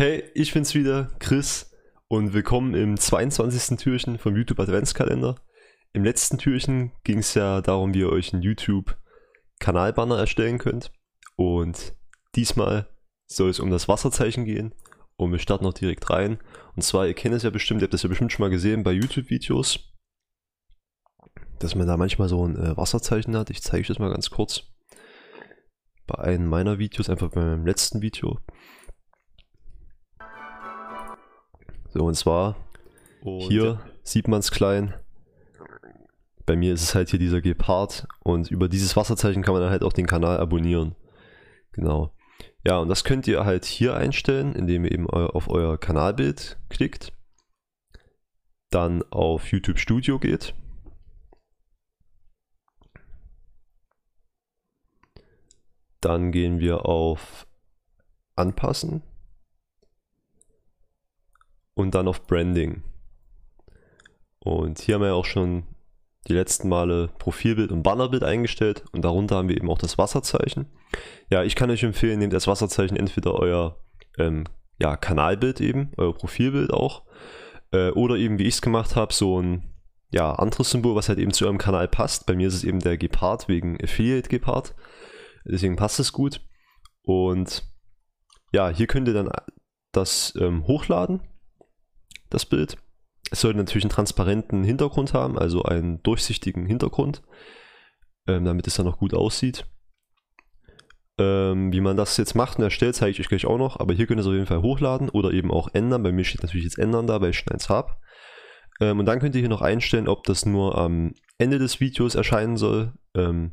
Hey, ich bin's wieder, Chris, und willkommen im 22. Türchen vom YouTube Adventskalender. Im letzten Türchen ging es ja darum, wie ihr euch einen YouTube-Kanalbanner erstellen könnt. Und diesmal soll es um das Wasserzeichen gehen. Und wir starten auch direkt rein. Und zwar, ihr kennt es ja bestimmt, ihr habt das ja bestimmt schon mal gesehen bei YouTube-Videos, dass man da manchmal so ein äh, Wasserzeichen hat. Ich zeige euch das mal ganz kurz. Bei einem meiner Videos, einfach bei meinem letzten Video. So, und zwar, und hier sieht man es klein. Bei mir ist es halt hier dieser Gepard und über dieses Wasserzeichen kann man dann halt auch den Kanal abonnieren. Genau. Ja, und das könnt ihr halt hier einstellen, indem ihr eben auf euer Kanalbild klickt. Dann auf YouTube Studio geht. Dann gehen wir auf Anpassen und dann auf Branding. Und hier haben wir ja auch schon die letzten Male Profilbild und Bannerbild eingestellt und darunter haben wir eben auch das Wasserzeichen. Ja, ich kann euch empfehlen, nehmt das Wasserzeichen entweder euer ähm, ja, Kanalbild eben, euer Profilbild auch, äh, oder eben wie ich es gemacht habe, so ein ja, anderes Symbol, was halt eben zu eurem Kanal passt. Bei mir ist es eben der Gepard wegen Affiliate Gepard, deswegen passt es gut. Und ja, hier könnt ihr dann das ähm, hochladen das Bild. Es sollte natürlich einen transparenten Hintergrund haben, also einen durchsichtigen Hintergrund, ähm, damit es dann noch gut aussieht. Ähm, wie man das jetzt macht und erstellt, zeige ich euch gleich auch noch, aber hier könnt ihr es auf jeden Fall hochladen oder eben auch ändern. Bei mir steht natürlich jetzt ändern da, weil ich schon eins habe. Ähm, und dann könnt ihr hier noch einstellen, ob das nur am Ende des Videos erscheinen soll ähm,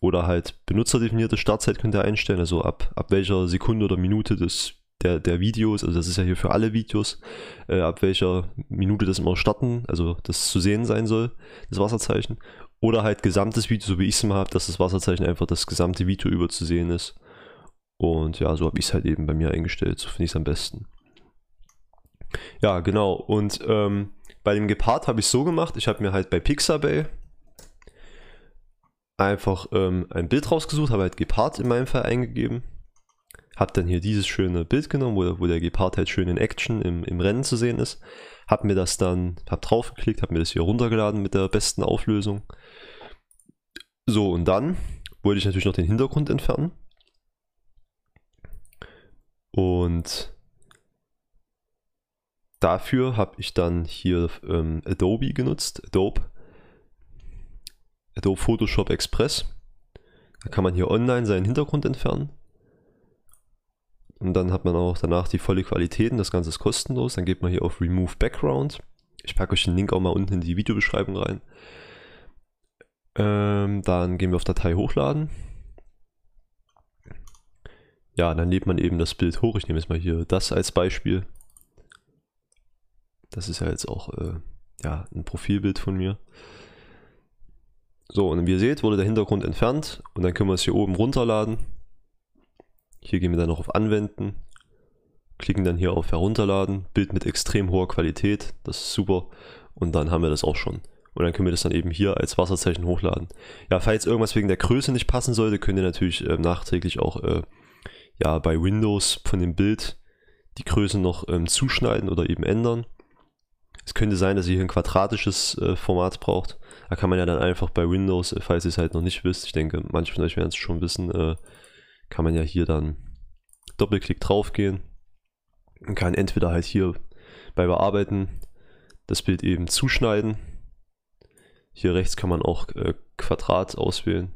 oder halt benutzerdefinierte Startzeit könnt ihr einstellen, also ab, ab welcher Sekunde oder Minute des der, der Videos, also das ist ja hier für alle Videos, äh, ab welcher Minute das immer starten, also das zu sehen sein soll, das Wasserzeichen. Oder halt gesamtes Video, so wie ich es immer habe, dass das Wasserzeichen einfach das gesamte Video über zu sehen ist. Und ja, so habe ich es halt eben bei mir eingestellt, so finde ich es am besten. Ja, genau. Und ähm, bei dem Gepard habe ich so gemacht, ich habe mir halt bei Pixabay einfach ähm, ein Bild rausgesucht, habe halt Gepard in meinem Fall eingegeben hab dann hier dieses schöne Bild genommen, wo, wo der Gepard halt schön in Action im, im Rennen zu sehen ist. Hab mir das dann, hab draufgeklickt, hab mir das hier runtergeladen mit der besten Auflösung. So, und dann wollte ich natürlich noch den Hintergrund entfernen. Und dafür habe ich dann hier ähm, Adobe genutzt, Adobe, Adobe Photoshop Express. Da kann man hier online seinen Hintergrund entfernen. Und dann hat man auch danach die volle Qualität und das Ganze ist kostenlos. Dann geht man hier auf Remove Background. Ich packe euch den Link auch mal unten in die Videobeschreibung rein. Ähm, dann gehen wir auf Datei hochladen. Ja, dann lädt man eben das Bild hoch. Ich nehme jetzt mal hier das als Beispiel. Das ist ja jetzt auch äh, ja, ein Profilbild von mir. So, und wie ihr seht, wurde der Hintergrund entfernt und dann können wir es hier oben runterladen. Hier gehen wir dann noch auf Anwenden, klicken dann hier auf Herunterladen, Bild mit extrem hoher Qualität, das ist super und dann haben wir das auch schon. Und dann können wir das dann eben hier als Wasserzeichen hochladen. Ja, falls irgendwas wegen der Größe nicht passen sollte, könnt ihr natürlich äh, nachträglich auch äh, ja, bei Windows von dem Bild die Größe noch ähm, zuschneiden oder eben ändern. Es könnte sein, dass ihr hier ein quadratisches äh, Format braucht. Da kann man ja dann einfach bei Windows, äh, falls ihr es halt noch nicht wisst, ich denke, manche von euch werden es schon wissen, äh, kann man ja hier dann Doppelklick drauf gehen und kann entweder halt hier bei Bearbeiten das Bild eben zuschneiden. Hier rechts kann man auch äh, Quadrat auswählen.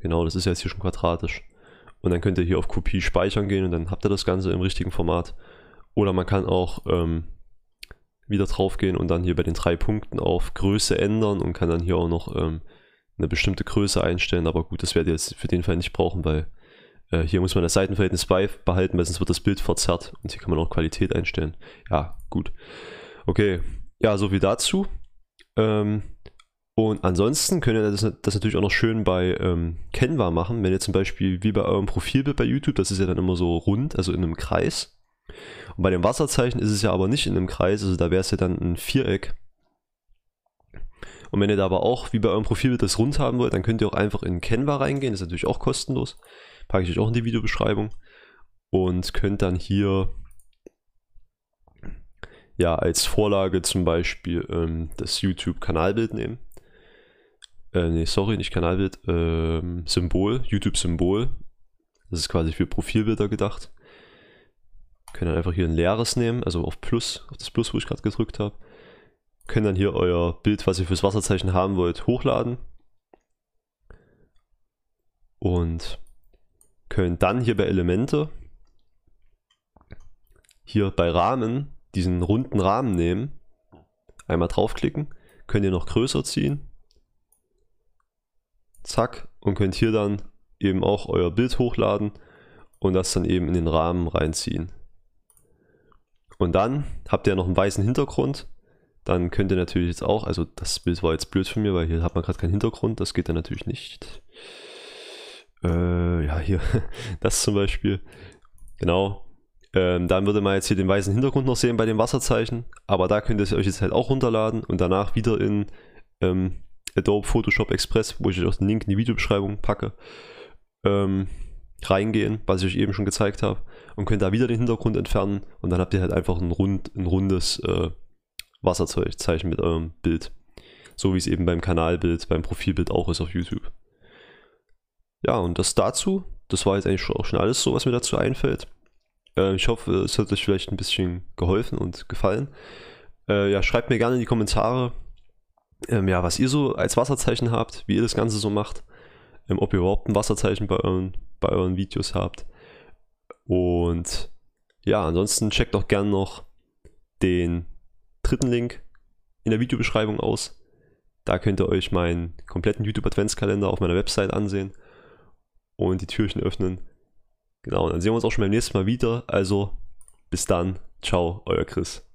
Genau, das ist jetzt hier schon quadratisch. Und dann könnt ihr hier auf Kopie speichern gehen und dann habt ihr das Ganze im richtigen Format. Oder man kann auch ähm, wieder drauf gehen und dann hier bei den drei Punkten auf Größe ändern und kann dann hier auch noch ähm, eine bestimmte Größe einstellen, aber gut, das werdet ihr jetzt für den Fall nicht brauchen, weil äh, hier muss man das Seitenverhältnis beibehalten, weil sonst wird das Bild verzerrt und hier kann man auch Qualität einstellen. Ja, gut. Okay, ja, so viel dazu. Ähm, und ansonsten könnt ihr das, das, natürlich auch noch schön bei ähm, Canva machen, wenn ihr zum Beispiel wie bei eurem Profilbild bei YouTube, das ist ja dann immer so rund, also in einem Kreis. Und bei dem Wasserzeichen ist es ja aber nicht in einem Kreis, also da wäre es ja dann ein Viereck. Und wenn ihr da aber auch, wie bei eurem Profilbild, das rund haben wollt, dann könnt ihr auch einfach in Canva reingehen. Das ist natürlich auch kostenlos. Packe ich euch auch in die Videobeschreibung. Und könnt dann hier ja als Vorlage zum Beispiel ähm, das YouTube-Kanalbild nehmen. Äh, nee, sorry, nicht Kanalbild, ähm, Symbol, YouTube-Symbol. Das ist quasi für Profilbilder gedacht. Können dann einfach hier ein leeres nehmen, also auf Plus, auf das Plus, wo ich gerade gedrückt habe. Können dann hier euer Bild, was ihr fürs Wasserzeichen haben wollt, hochladen. Und können dann hier bei Elemente, hier bei Rahmen, diesen runden Rahmen nehmen, einmal draufklicken, könnt ihr noch größer ziehen, zack, und könnt hier dann eben auch euer Bild hochladen und das dann eben in den Rahmen reinziehen. Und dann habt ihr noch einen weißen Hintergrund. Dann könnt ihr natürlich jetzt auch, also das Bild war jetzt blöd von mir, weil hier hat man gerade keinen Hintergrund, das geht dann natürlich nicht. Äh, ja, hier, das zum Beispiel. Genau. Ähm, dann würde man jetzt hier den weißen Hintergrund noch sehen bei dem Wasserzeichen, aber da könnt ihr euch jetzt halt auch runterladen und danach wieder in ähm, Adobe Photoshop Express, wo ich euch auch den Link in die Videobeschreibung packe, ähm, reingehen, was ich euch eben schon gezeigt habe, und könnt da wieder den Hintergrund entfernen und dann habt ihr halt einfach ein, rund, ein rundes äh, Wasserzeichen mit eurem Bild. So wie es eben beim Kanalbild, beim Profilbild auch ist auf YouTube. Ja, und das dazu, das war jetzt eigentlich auch schon alles so, was mir dazu einfällt. Äh, ich hoffe, es hat euch vielleicht ein bisschen geholfen und gefallen. Äh, ja, schreibt mir gerne in die Kommentare, ähm, ja, was ihr so als Wasserzeichen habt, wie ihr das Ganze so macht, ähm, ob ihr überhaupt ein Wasserzeichen bei euren, bei euren Videos habt. Und ja, ansonsten checkt auch gern noch den dritten Link in der Videobeschreibung aus. Da könnt ihr euch meinen kompletten YouTube-Adventskalender auf meiner Website ansehen und die Türchen öffnen. Genau, und dann sehen wir uns auch schon beim nächsten Mal wieder. Also bis dann. Ciao, euer Chris.